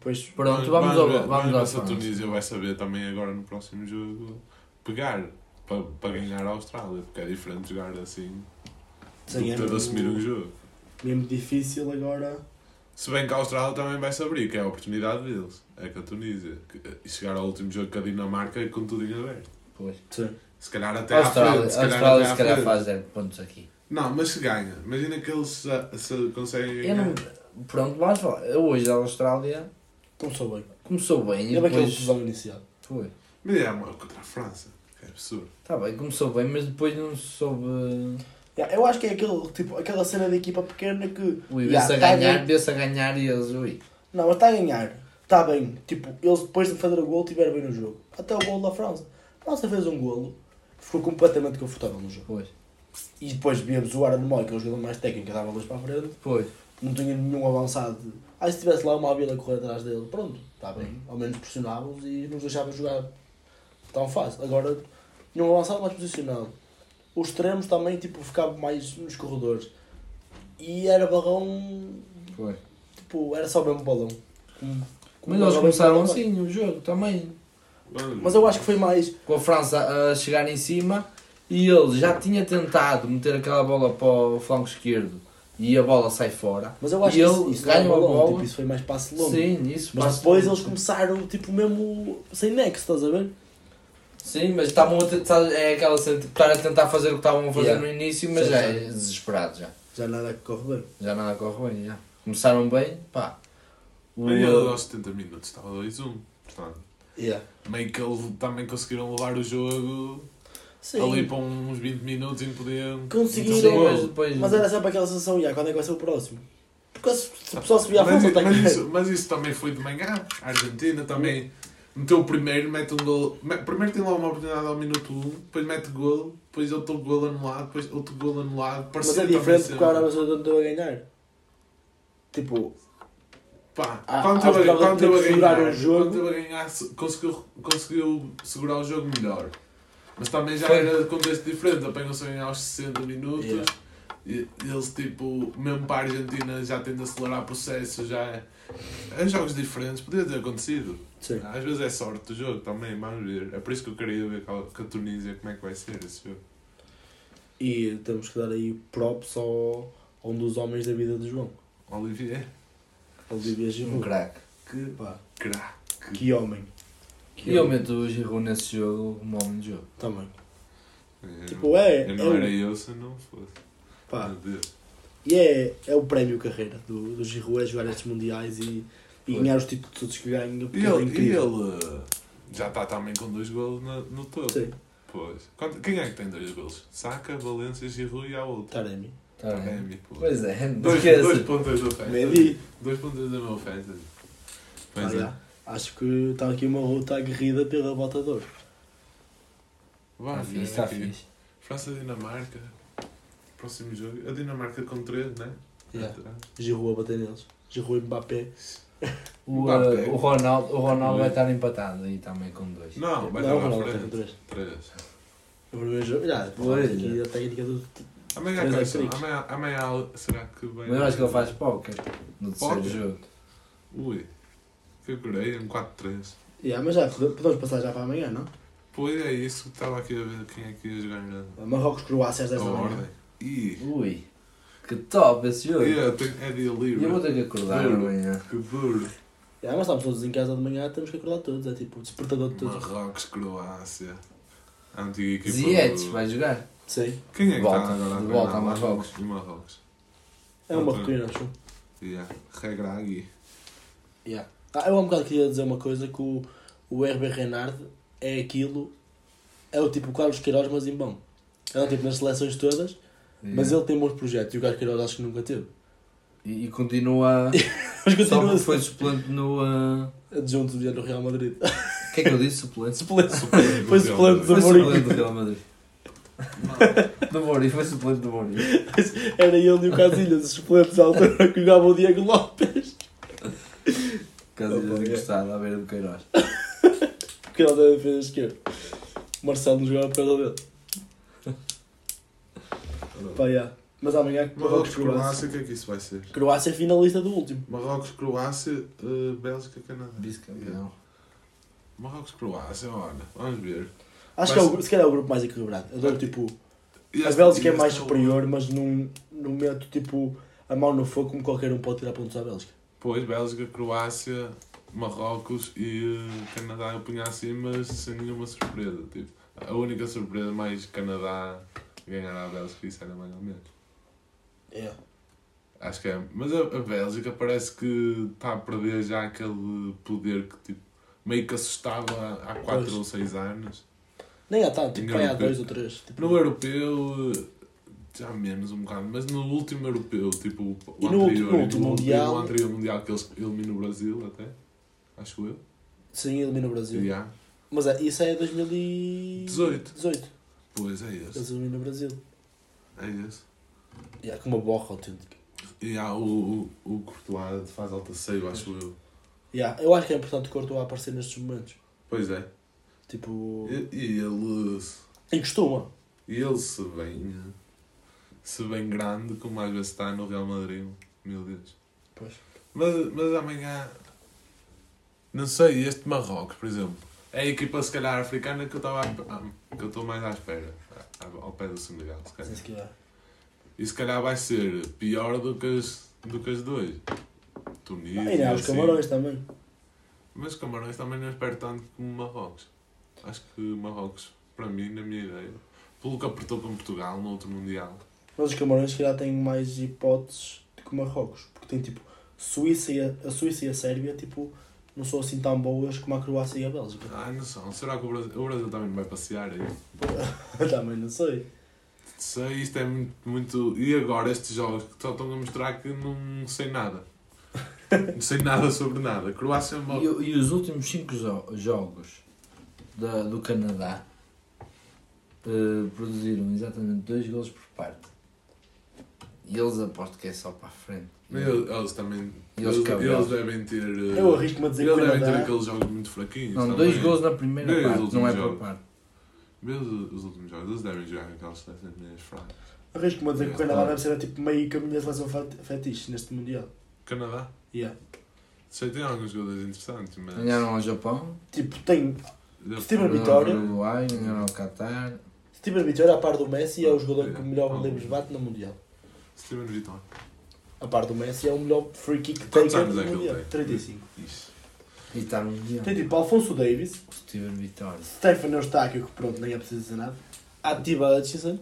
Pois, Pronto, vamos, ver- ao, vamos vamos ao a. Tunísia vai saber também agora no próximo jogo pegar para, para ganhar a Austrália, porque é diferente jogar assim sim, do que é ter de mesmo- assumir um jogo. Mesmo difícil agora. Se bem que a Austrália também vai se abrir, que é a oportunidade deles. É que a Tunísia. que- E chegar ao último jogo com a Dinamarca e com tudo em aberto. Pois. Sim. Se calhar até A à Austrália, frente. a Se calhar, Austrália até se calhar faz 0 pontos aqui. Não, mas se ganha. Imagina que eles se, se conseguem Eu ganhar. não, pronto, vamos falar. Hoje a Austrália Começou bem. começou bem e depois... tesão inicial. Foi. Mas é uma contra a França. que É absurdo. Está bem, começou bem, mas depois não soube... Yeah, eu acho que é aquele, tipo, aquela cena de equipa pequena que. Ui, Yeah, vê-se a tá ganhar, vê-se a ganhar e eles, ui. Não, mas está a ganhar. Está bem. Tipo, eles depois de fazer o gol estiveram bem no jogo. Até o gol da França. A França fez um golo, ficou completamente confortável no jogo. Pois, E depois víamos o Aranmoy, que é o jogador mais técnico, dava luz para a frente. pois. Não tinha nenhum avançado. Ah, se tivesse lá uma vila a correr atrás dele, pronto, está bem. Ao menos pressionávamos e nos deixava jogar tão fácil. Agora, nenhum avançado mais posicionado. Os extremos também, tipo, ficavam mais nos corredores. E era balão, Foi. tipo, era só mesmo balão. Como- como Mas eles começaram assim o jogo também. Olha, Mas eu acho que foi mais. Com a França a chegar em cima e ele já tinha tentado meter aquela bola para o flanco esquerdo e a bola sai fora. Mas eu acho E que isso, isso é ganha a balão, bola. tipo, isso foi mais passe longo. Sim, isso. Mas depois eles começaram, tipo, mesmo sem nexo, estás a ver? Sim, mas estavam a tentar, é aquela cena de estar a tentar fazer o que estavam a fazer Yeah. no início, mas Sim, já sim. é desesperado já. Já nada que corre bem. Já nada corre bem, já. Começaram bem, pá. O, Bem, ele aos 70 minutos estava 2-1. Portanto, Yeah. meio que eles também conseguiram levar o jogo Sim. ali para uns 20 minutos e não podiam. Conseguiram, Sim, mas depois... Mas era sempre aquela sensação, yeah, quando é que vai ser o próximo? Porque se se o pessoal se via a mas, mas, isso, mas isso também foi de manhã. A Argentina também meteu o primeiro, mete um gol. me- Primeiro tem lá uma oportunidade ao minuto 1, depois mete gol, depois outro gol anulado, depois outro gol anulado. Mas é diferente porque a Arábia Saudita não a ganhar. Tipo, Pá, quando a teve a- ganhar, o jogo. a ganhar, conseguiu, conseguiu segurar o jogo melhor. Mas também já Foi. era de contexto diferente, apanham-se a ganhar aos 60 minutos. Yeah. E eles, tipo, mesmo para a Argentina já tende a acelerar processo, já é. É jogos diferentes, podia ter acontecido. Sim. Às vezes é sorte do jogo também, vamos ver. É por isso que eu queria ver com a, Tunísia como é que vai ser esse jogo. E temos que dar aí props ao, a um dos homens da vida de João. Olivier, Olivier Um Giroud. craque. que Pá, craque. que homem. Que E eu homem. meto o Giroud nesse jogo como homem de jogo. Também. Eu- Tipo, é. eu é não o- era eu se não fosse. pá, Meu Deus. E é, é o prémio carreira do, do Giroud, é jogar estes mundiais e, e ganhar os títulos todos que ganha. E porque é ele, e incrível. ele uh, já está também com dois golos no, no topo. Sim, Pois. Quanto- Quem é que tem dois golos? Saca, Valência, Giroud e há outro. Taremi. Taremi, pô. Pois é, Dois, dois pontos do fantasy. Dois pontos do meu fantasy. Pois Ah, é. Acho que está aqui uma luta aguerrida pela bota de ouro. Vai, Está fixe. França-Dinamarca. Próximo jogo. A Dinamarca com 3, né? Yeah. Giroud a bater neles. Giroud e Mbappé. O, uh, o Ronaldo, o Ronaldo vai estar empatado aí também com dois. Não, vai Não, estar tem frente. três. 3. O primeiro jogo. Já, Pois, aqui é. a técnica do. Amanhã, Três será que vai. Mas eu acho que ele faz póquer no terceiro jogo. Ui. Que Coreia, um 4-3. Yeah, mas já, podemos passar já para amanhã, não? Pois é isso, estava aqui a ver quem é que ia jogar Marrocos-Croácia às a 10 da manhã. Ui, que top esse jogo. e eu tenho- é dia E eu vou livre. ter que acordar Duro. amanhã. Que duro. Yeah, mas estamos todos em casa de manhã, temos que acordar todos. É tipo o despertador de todos. Marrocos, Croácia. A antiga equipa. Ziyech do- vai jogar. Sei. Quem é que Volta, está agora a de volta a Marrocos. no Marrocos. É um marroquino, acho. Yeah. Regragui. Yeah. Ah, eu há um bocado queria dizer uma coisa que o, o RB Renard é aquilo, é o tipo Carlos Queiroz, mas em bom. É o tipo nas seleções todas, mas ele tem bons projetos e o Carlos Queiroz acho que nunca teve. E, e continua. *laughs* Mas Só continua porque foi suplente no. Uh... adjunto no Real Madrid. O que é que eu disse? Suplente? Suplente. Suplente Foi do suplente do Foi Mourinho. suplente do Real Madrid. *laughs* do Mourinho, foi suplente do Mourinho. *laughs* Era ele e o Casilhas, os suplentes à altura que jogava o Diego Lopes. Casilhas é. encostado à beira do Queiroz. Porque ele deve defesa esquerda. Marcelo não jogava causa dele. Pá, yeah. Mas amanhã Marrocos Marrocos, Croácia. Croácia, o que é que isso vai ser? Croácia é finalista do último. Marrocos, Croácia, eh, Bélgica, Canadá. Vice-campeão. Marrocos, Croácia, olha, vamos ver. Acho Vai que é o, se calhar é o grupo mais equilibrado. Eu dou tipo. A Bélgica é mais o- superior, mas não, não meto tipo a mão no fogo como qualquer um pode tirar pontos à Bélgica. Pois, Bélgica, Croácia, Marrocos e eh, Canadá eu punha assim, mas sem nenhuma surpresa. Tipo, a única surpresa mais Canadá ganhar a Bélgica, isso era mais ou menos. É. Acho que é. Mas a, a Bélgica parece que está a perder já aquele poder que tipo, meio que assustava há 4 Pois. ou 6 anos. Nem há tanto, tipo, há europeu. dois ou três. Tipo, No europeu, já menos um bocado, mas no último europeu, tipo o E no anterior, último- no último Mundial- no anterior mundial que eles eliminam o Brasil até, acho eu. Sim, elimina o Brasil. Há. Mas é, isso é 2018. 18. Pois é esse. Eles eliminam o Brasil. É esse. E há com uma borra autêntica. E há o, o, o Courtois faz alta seio, acho eu. Yeah, eu acho que é importante o Courtois aparecer nestes momentos. Pois é. Tipo. E, e ele. E costuma. E ele se bem. Se bem grande, como às vezes está no Real Madrid. Meu Deus. Pois. Mas, mas amanhã. Não sei, este Marrocos, por exemplo. É a equipa, se calhar, africana que eu estava a- a- que eu estou mais à espera. Ao pé do Senegal, se Sim, calhar. se calhar. E se calhar vai ser pior do que as, do que as dois. Tunísia. Ah, e há os assim. camarões também. Mas Camarões também não espero tanto como Marrocos. Acho que Marrocos, para mim, na minha ideia, pelo que apertou com Portugal no outro Mundial. Mas os camarões, se calhar, têm mais hipóteses do que Marrocos. Porque tem tipo. Suíça e a, a Suíça e a Sérvia, tipo. Não são assim tão boas como a Croácia e a Bélgica. Ai, não sei. Será que o Brasil, o Brasil também vai passear aí? *laughs* também não sei. Sei, isto é muito, muito. E agora estes jogos que só estão a mostrar que não sei nada. Não sei nada sobre nada. Croácia é uma. E, e os últimos 5 jogos da, do Canadá eh, produziram exatamente 2 gols por parte. E eles aposto que é só para a frente. Eles, eles também. E eles Eles, devem ter. Eu arrisco-me a dizer que Eles devem ter Canadá. aqueles jogos muito fraquinhos. Não, também. 2 gols na primeira Vê parte, não é jogos. parte. Vê os, os últimos jogos, eles devem jogar aquelas seleções meias fracas. Arrisco-me a dizer que o É, Canadá deve ser tipo meio caminho da seleção fet- fetiche neste Mundial. Canadá? Yeah. Sei, tem alguns jogadores interessantes, mas. Ganharam ao Japão, Tipo, tem Steven ganharam Vitória. ao Uruguai, ganharam ao Qatar. Steven Vitória, a par do Messi, é o jogador que É. melhor livros bate no Mundial. Steven Vitória. A par do Messi, é o melhor free kick Quantos taker anos do é que ele tem? 35. Isso. E está no Mundial. Tem tipo Alfonso Davis, Steven Vitória. Stefan Eustáquio, que pronto, nem é preciso dizer nada. Ativa Hutchinson,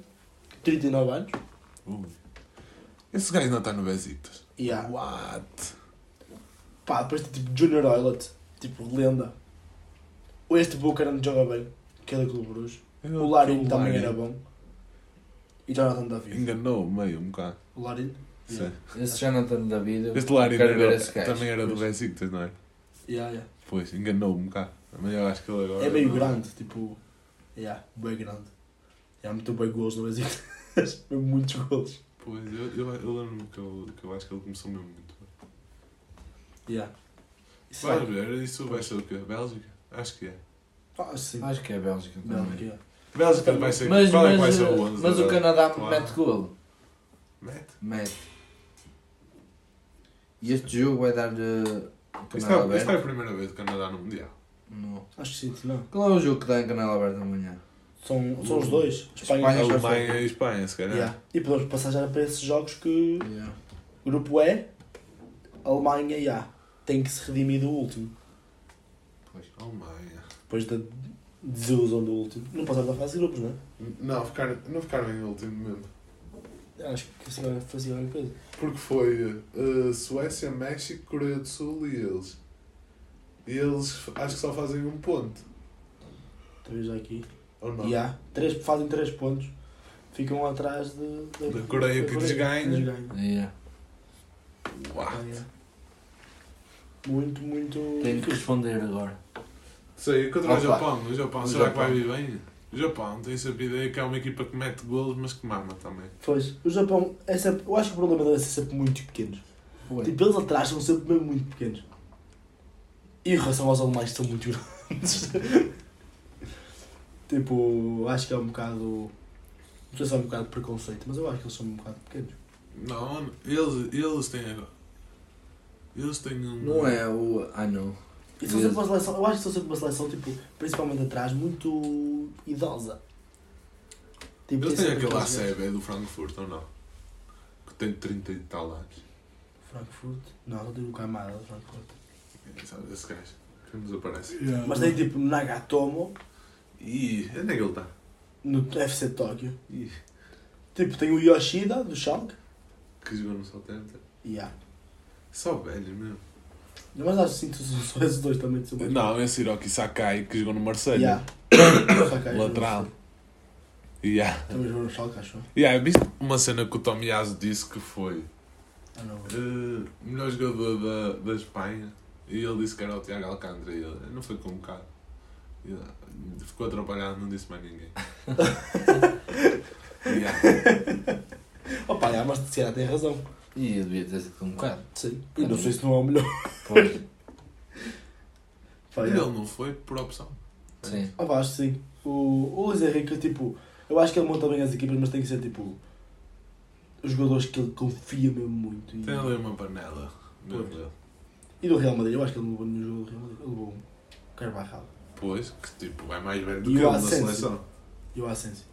39 anos. Uh. Esse gajo não está no Besiktas. E há, What? pá, depois tem tipo Junior Oilet, tipo lenda. Este Buchanan joga bem, que é do Clube Bruges. O Larin também era bom. E Jonathan David. Enganou meio um bocado. O Larin? Sim. Esse Jonathan David, Este Larin quero ver era- esse gajo. também era do. Besiktas, não é? Yeah, yeah. Pois, enganou um bocado. Mas eu acho que ele agora. É meio não- grande, tipo. Yeah, bem grande. Já meteu bem gols no. *laughs* Mesmo muitos gols. Pois, eu, eu, eu lembro-me que eu, que eu acho que ele começou mesmo muito bem. Yeah. Isso Vai vai. ver, isso vai ser o quê? Bélgica? Acho que é. Ah, sim. Acho que é Bélgica também. é. Bélgica vai ser. Mas, qual é que vai mas, ser o 11? mas o? Canadá Claro. mete golo. Mete. Mete. E este jogo vai dar uh, Isto canal é, isto é a primeira vez de Canadá no Mundial. Não. Acho que sim, não. Qual é o jogo que dá em canal aberto amanhã? São, são os dois. Espanha, Espanha, e. Alemanha e Espanha, se calhar. Yeah. E podemos passar já para esses jogos que. Yeah. Grupo E, Alemanha e A. Tem que se redimir do último. Pois. Alemanha. Depois da desilusão do último. Não passaram da fase de grupos, não é? Não, ficaram, não ficaram em último momento. Acho que assim fazia alguma coisa. Porque foi uh, Suécia, México, Coreia do Sul e eles. E eles acho que só fazem um ponto. Três aqui. Ou não? E A. Três, fazem três pontos. Ficam atrás de, Da Coreia que lhes ganha. Yeah. Uau. Ah, yeah. Muito, muito. Tenho que responder agora. Sei, contra Opa. o Japão. O Japão, O será Japão. que vai vir bem? O Japão tem sempre a ideia que é uma equipa que mete golos, mas que mama também. Pois, o Japão é sempre. Eu acho que o problema deve ser sempre muito pequenos. Foi. Tipo, eles atrás são sempre mesmo muito pequenos. E em relação aos alemães que são muito grandes. *laughs* tipo, acho que é um bocado. Não sei se é um bocado de preconceito, mas eu acho que eles são um bocado pequenos. Não, eles, eles têm. Eles têm um. Não é o. Ah, não. E são sempre uma seleção, eu acho que são sempre uma seleção, tipo, principalmente atrás, muito idosa. Tipo, Eles tem têm aquele ACB do Frankfurt ou não? Que tem 30 e tal anos. Frankfurt? Não, não tem o Kamada de Frankfurt. Sabe, esse gajo que nos aparece. Mas tem tipo Nagatomo Ih, onde é que ele está? no FC Tóquio. Ih, Tipo, tem o Yoshida do Schalke. que jogou no Southampton. Yeah. Só velhos mesmo. Mas acho que sinto só esses dois também de ser Não, esse Hiroki Sakai que jogou no Marseille. Yeah. *coughs* Sakai, Lateral. Yeah. Também jogou no Schalke, acho. Yeah, viste uma cena que o Tomiyasu disse que foi eh, melhor jogador da, da Espanha e ele disse que era o Tiago Alcântara e ele não foi convocado. Eh, ficou atrapalhado, não disse mais ninguém. *laughs* yeah. Opa, yeah, mas se calhar tem razão. E eu devia ter sido um bocado. Sim. E não sei se não é o melhor. Pois. *laughs* Pá, Ele yeah. não foi por opção. Sim. Ah, pá, acho que sim. O, o Luís Henrique, tipo, eu acho que ele monta bem as equipas, mas tem que ser tipo. Os jogadores que ele confia mesmo muito. E, Tem ali uma panela. Meu Pois. Deus. e do Real Madrid, eu acho que ele levou no jogo do Real Madrid. Ele levou um Carvajal. Pois, que tipo, é mais velho do E que o ele na Asensio? seleção. E o Asensio.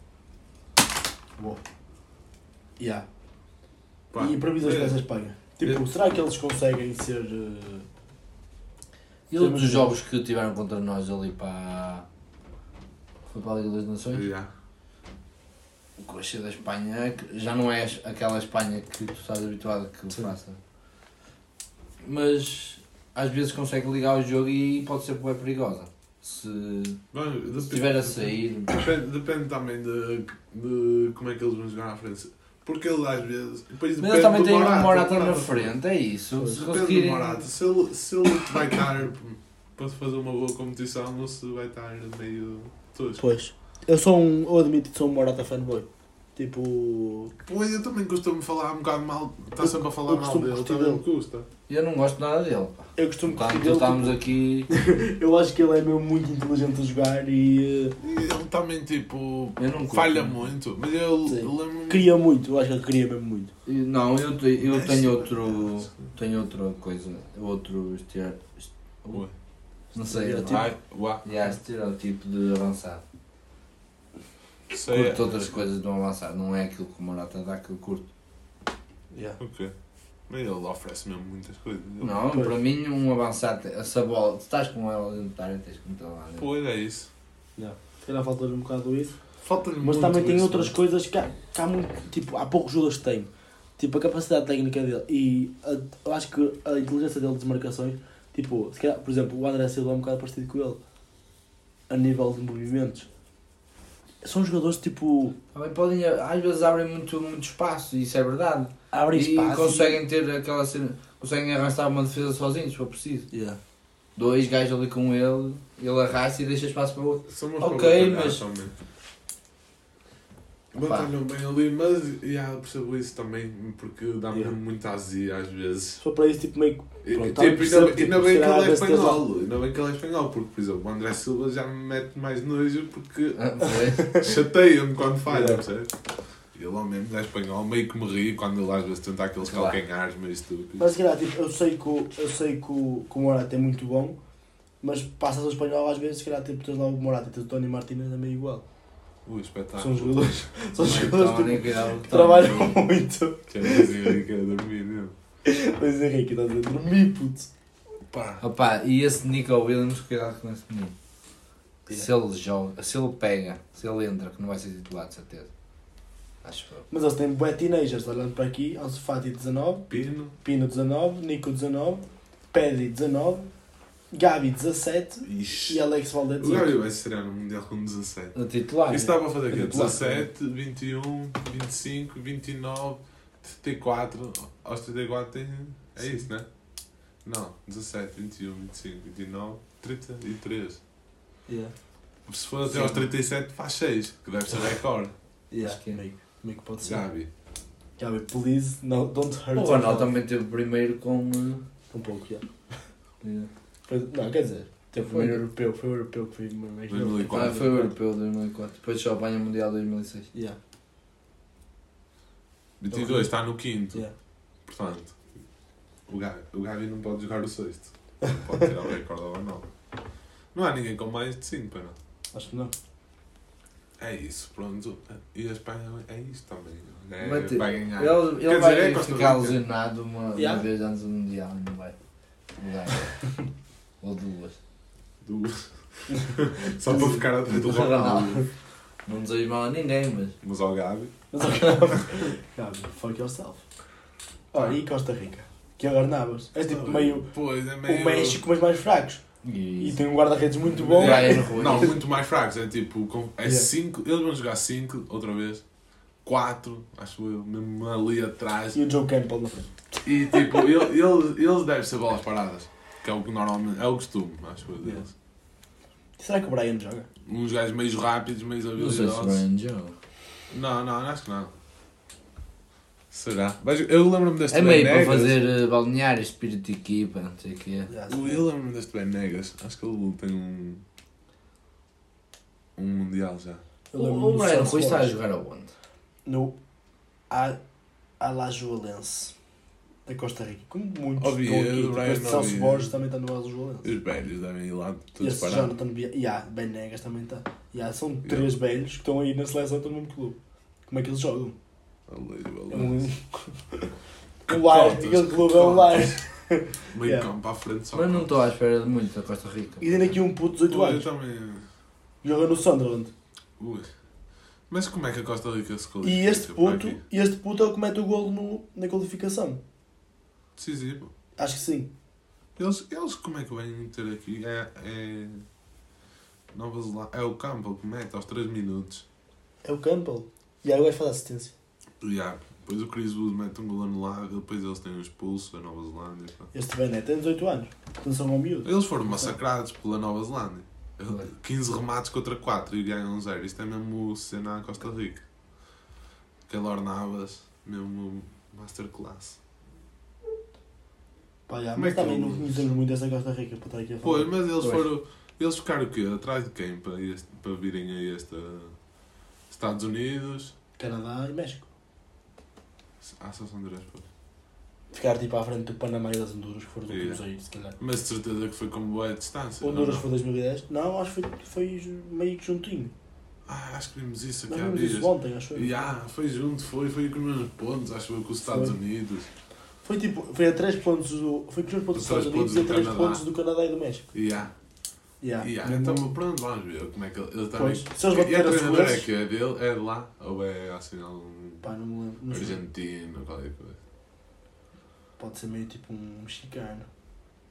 Boa. Yeah. Pá, e previsões é. essa Espanha? Tipo, será que eles conseguem ser. eh, E outros mas- jogos que tiveram contra nós ali para. Foi para a Liga das Nações? Yeah. O que eu achei da Espanha já não é aquela Espanha que tu estás habituado que Sim. faça. Mas às vezes consegue ligar o jogo e pode ser bem perigosa. Se Bom, se depende- estiver a sair. Depende, depende também de, de como é que eles vão jogar à frente. Porque eles às vezes. Depois Mas depende eles também do têm um Morata, Morata na frente, é isso. Pois, Se Depende do conseguirem. Morata. Se ele, se ele vai estar para fazer uma boa competição ou se vai estar meio tosco. Pois. Eu sou um. Eu admito que sou um Morata fanboy. Tipo. Pois eu também costumo falar um bocado mal. Está sempre a falar eu mal costumo dele, também me custa. Eu não gosto nada dele. pá. Eu costumo Portanto, dele, estamos tipo, aqui. *laughs* Eu acho que ele é mesmo muito inteligente a jogar e. eh, ele também, tipo, Eu não curto. falha muito. Mas ele, ele é muito. cria muito. Eu acho que ele cria mesmo muito. Não, eu, te- eu É tenho sim. outro. Tenho outra coisa. Outro estereótipo. Ué. Não sei. Estereótipo. Ai, uá. Yeah, estereótipo de avançado. Sei. Curto outras coisas de um avançado. Não é aquilo que o Morata dá que eu curto. Ok. Mas ele oferece mesmo muitas coisas. Ele- Não, Pois. para mim um avançado, essa bola, tu estás com ela dentro da área, tens que meter lá dentro. Pois é isso. Se calhar falta-lhe um bocado isso. Falta-lhe Mas muito também tem isso, outras mano. coisas que há, que há muito. Tipo, há poucos jogadores que têm. Tipo, a capacidade técnica dele e a- eu acho que a inteligência dele de desmarcações. Tipo, se calhar, por exemplo, o André Silva é um bocado parecido com ele. A nível de movimentos. São jogadores tipo. Também podem, às vezes abrem muito, muito espaço, isso é verdade. abrem e espaço. conseguem ter aquela cena, conseguem arrastar uma defesa sozinhos, se for preciso. Yeah. Dois gajos ali com ele, ele arrasta e deixa espaço para o outro. Somos Ok, mas- também. Batalham bem ali, mas já percebo isso também, porque dá-me Yeah. muita azia às vezes. For para isso, tipo, meio. E, Pronto, tipo, também ainda, bem- tipo, ainda bem se que ele é espanhol, ainda bem que ele é espanhol, porque, por exemplo, o André Silva já me mete mais nojo porque Ah, *laughs* chateia-me quando falha, Yeah. percebes? Ele ao mesmo é espanhol, meio que me ri quando ele às vezes tenta aqueles Claro. calcanhares meio estúpidos. Mas se calhar, tipo, eu sei que o, eu sei que o, que o Morata é muito bom, mas passas ao espanhol às vezes, se calhar, tipo, tens lá o Morata e tens o Tony Martínez é meio igual. Ui, espetáculo. São jogadores, são Não, jogadores cuidado, que trabalham *laughs* muito. Que é dizer que era dormir mesmo. Mas Henrique, estás a dizer, dormir, puto. Pá. Opa, e esse Nico Williams, cuidado com esse menino. Se ele joga, se ele pega, se ele entra, que não vai ser titular, de certeza. Acho eu. Mas eles têm bué teenagers, olhando para aqui, Ansu Fati 19, Pino. Pino 19, Nico 19, Pedri 19, Gabi 17 Ixi. e Alex Valdez O Gabi 18. vai estrear no Mundial com 17. A titular. Isso estava a fazer o quê? Titular. 17, 21, 25, 29, 34. Aos 34 tem. É isso, né? Não, 17, 21, 25, 29, 33. Yeah. Se for até aos 37, faz 6, que deve ser recorde. Yeah. Acho que é. meio, meio que pode ser. Gabi. Gabi, please, no, don't hurt O Ronaldo também teve primeiro com. uh, Um pouco, já. uh, Por Foi, não, quer dizer, teve o Foi. primeiro europeu, foi o europeu que foi mais 2004. Ah, foi o europeu 2004. Depois só apanha o Mundial 2006. Yeah, 22 está no quinto. yeah. Portanto, o Gavi, o Gavi não pode jogar o sexto. Não pode tirar o recorde ao Ronaldo. Não há ninguém com mais de 5, para não. Acho que não. É isso, pronto. E a Espanha é isso também. É, Vai ter- vai ganhar. Ele, Quer ele dizer, vai é Costa ficar Rica. lesionado uma, uma Yeah. vez antes do Mundial e não vai. Não vai. *laughs* Ou duas. Duas. *laughs* Só para ficar atrás do Ronaldo. Não desejo mal a ninguém, mas. Mas ao Gavi. Mas ok. *laughs* Gabi, fuck yourself. Ora, e Costa Rica? Que agarnavas? És tipo meio Pois, é meio. o México, mas mais fracos. E E tem um guarda-redes muito bom. Ruiz. Não, muito mais fracos. É tipo, é Yeah. 5. Eles vão jogar 5 outra vez. 4, acho eu, mesmo ali atrás. E o Joe Campbell na frente. E tipo, ele- eles, eles devem ser bolas paradas. Que é o que normalmente. É o costume, acho eu, deles. Será que o Brian joga? Uns gajos meio rápidos, meio Não sei se o habilidosos. Brian joga. Não, não, acho que não. Será? Mas eu lembro-me deste É meio para fazer uh, balneário, espírito de equipa, não sei o quê. O- Eu lembro-me deste Benegas. Acho que ele tem um. Um Mundial já. Eu O, o Brian Ruiz está a jogar aonde? No A- Alajuelense da Costa Rica. Como muitos Ouvi, estão aqui. o Tipo, este Celso. Borges também está no Alajuelense. Os velhos devem ir lá todos parados. Jonathan Bia... Yeah, Ben Negas também está. Yeah, são três velhos que estão aí na seleção do mesmo clube. Como é que eles jogam? É lar. *laughs* cotas, Aquele que clube é um lar. Meio Yeah. campo à frente só. Mas não estou à espera de muito da Costa Rica. E tem aqui um puto de 18 Pô, Eu anos. também. Joga no Sunderland. Ui. Mas como é que a Costa Rica se E qualifica este para puto, aqui? este puto é o que mete o golo no, na qualificação. Decisivo. Acho que sim. Eles, eles como é que vêm ter aqui? É. é... Nova Zelândia. É o campo que mete aos 3 minutos. É o Campbell. E aí o gajo faz assistência. E há, depois o Chris Wood mete um gol anulado, depois eles têm um expulso da Nova Zelândia. pá. Este Benet tem 18 anos. Atenção ao miúdo. Eles foram massacrados pela Nova Zelândia. Foi. 15 remates contra 4 e ganham 0. Isto é mesmo cena Costa Rica. Keylor Navas, mesmo masterclass. Pá, Como é mas que também não conhecemos muito essa Costa Rica para estar aqui a falar. Pois, mas eles Pois. foram. Eles ficaram o quê? Atrás de quem? Para, este, para virem a este. Estados Unidos. Canadá e México. Ah, só são três, pois. Ficar tipo à frente do Panamá e das Honduras, que foram os últimos aí, se calhar. Mas de certeza que foi com boa distância. Honduras não? foi 2010? Não, acho que foi, foi meio que juntinho. Ah, acho que vimos isso aqui Nós há vimos dias. isso ontem, acho eu. E, ah, foi junto, foi, foi com os mesmos pontos, acho eu, com os Estados Foi. Unidos. Foi tipo, foi a 3 pontos do. Foi com 3 pontos dos Três Estados Unidos e a pontos do 3 Canadá. pontos do Canadá e do México. Yeah. e ah, Mesmo- então pronto, vamos ver como é que ele, ele também. Pois, se eles E a baterem os treinadora é gols. que é dele? É de lá? Ou é assim um Pá, não me lembro. Não sei. argentino, qualquer coisa? Pode ser meio tipo um mexicano.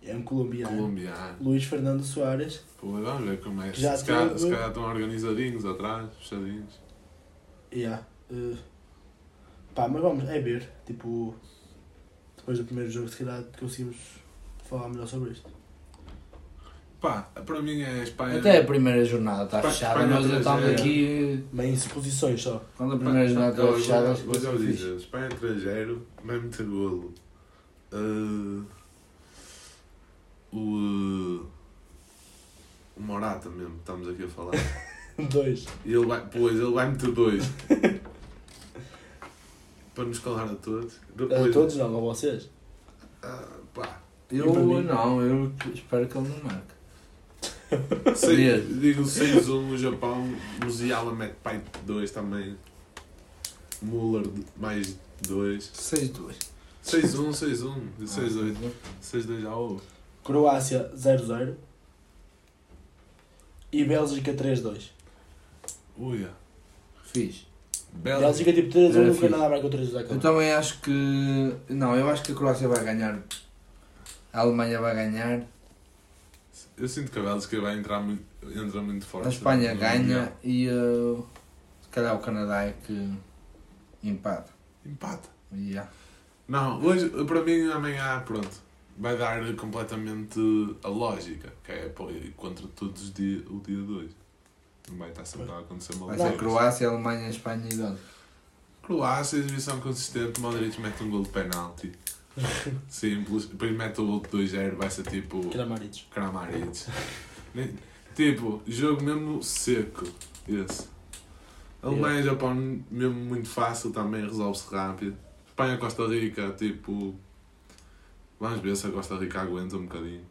É um colombiano. Colombiano. Luís Fernando Soares. Pô, vamos ver como é. Que já se, calhar, teve- se calhar estão organizadinhos atrás, fechadinhos. Yeah. Uh, pá, mas vamos, é ver. Tipo, depois do primeiro jogo, se calhar conseguimos falar melhor sobre isto. Pá, para mim é a Espanha. Até a primeira jornada está fechada, nós já estamos 3-0. aqui. Meio em suposições só. Quando a primeira jornada Eu fechada, vos fixe. dizer: Espanha 3-0, vai meter golo. Uh, o. uh, o Morata mesmo, estamos aqui a falar. *laughs* Dois. E ele vai, pois, ele vai meter dois. *laughs* Para nos calar a todos. A Depois, todos não, a vocês. ah, pá, Eu não, eu espero que ele não marque. *laughs* sei, digo 6-1 o Japão. Musiala mete pai 2 também. Muller mais 2. 6-2. 6-1, 6-1. Ah, 6-2. 6-2 já houve. Croácia 0-0. E Bélgica 3-2. Ui, Fixe. Bélgica. Bélgica tipo 3-1 Era e o fixe. Canadá marcou 3-2 à Eu também acho que. Não, eu acho que a Croácia vai ganhar. A Alemanha vai ganhar. Eu sinto que a Bélgica vai entrar muito, entra muito forte. A Espanha no ganha Mundial. e uh, se calhar o Canadá é que empata. Empata. Yeah. Não, hoje, para mim, amanhã, pronto. Vai dar completamente a lógica, que é contra todos os dias, o dia 2. Não vai estar sempre a acontecer uma Vai coisa. ser Croácia, Alemanha, Espanha e Bélgica. Croácia, exibição consistente, Modric mete um gol de penalti. *laughs* Simples. Depois mete o outro 2-0, vai ser tipo. Kramaric. Kramaric. Tipo, jogo mesmo seco. Esse. Alemanha e Japão, mesmo muito fácil também, resolve-se rápido. Espanha, Costa Rica, tipo. Vamos ver se a Costa Rica aguenta um bocadinho.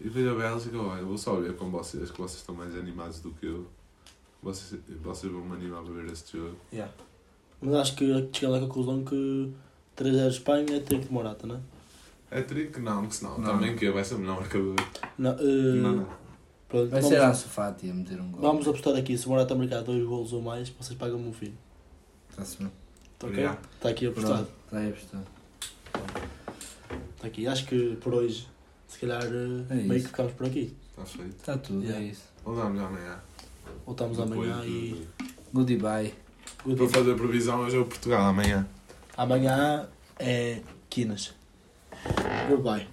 E depois a Bélgica, olha, vou só ver com vocês, que vocês estão mais animados do que eu. Vocês, vocês vão me animar para ver este jogo. Yeah. Mas acho que chegamos à conclusão que 3-0 Espanha é trick de Morata, não é? É trick? Não, que senão Não. também que vai ser o melhor marcador. Não, eh, Não, não. pronto, Vai vamos, ser a Sofati a meter um gol. vamos apostar aqui, se o Morata marcar 2 golos ou mais, vocês pagam-me um fim. Está-se bem. Tá ok? Yeah. Está aqui apostado. Está aí apostado. Está aqui. Acho que por hoje, se calhar, eh, É meio isso. que ficamos por aqui. Está feito. Está tudo, Yeah. é isso. Voltamos amanhã. Voltamos Depois amanhã de- e. Goodbye. Good Para fazer previsão, hoje é o Portugal amanhã. Amanhã é Quinas. Goodbye.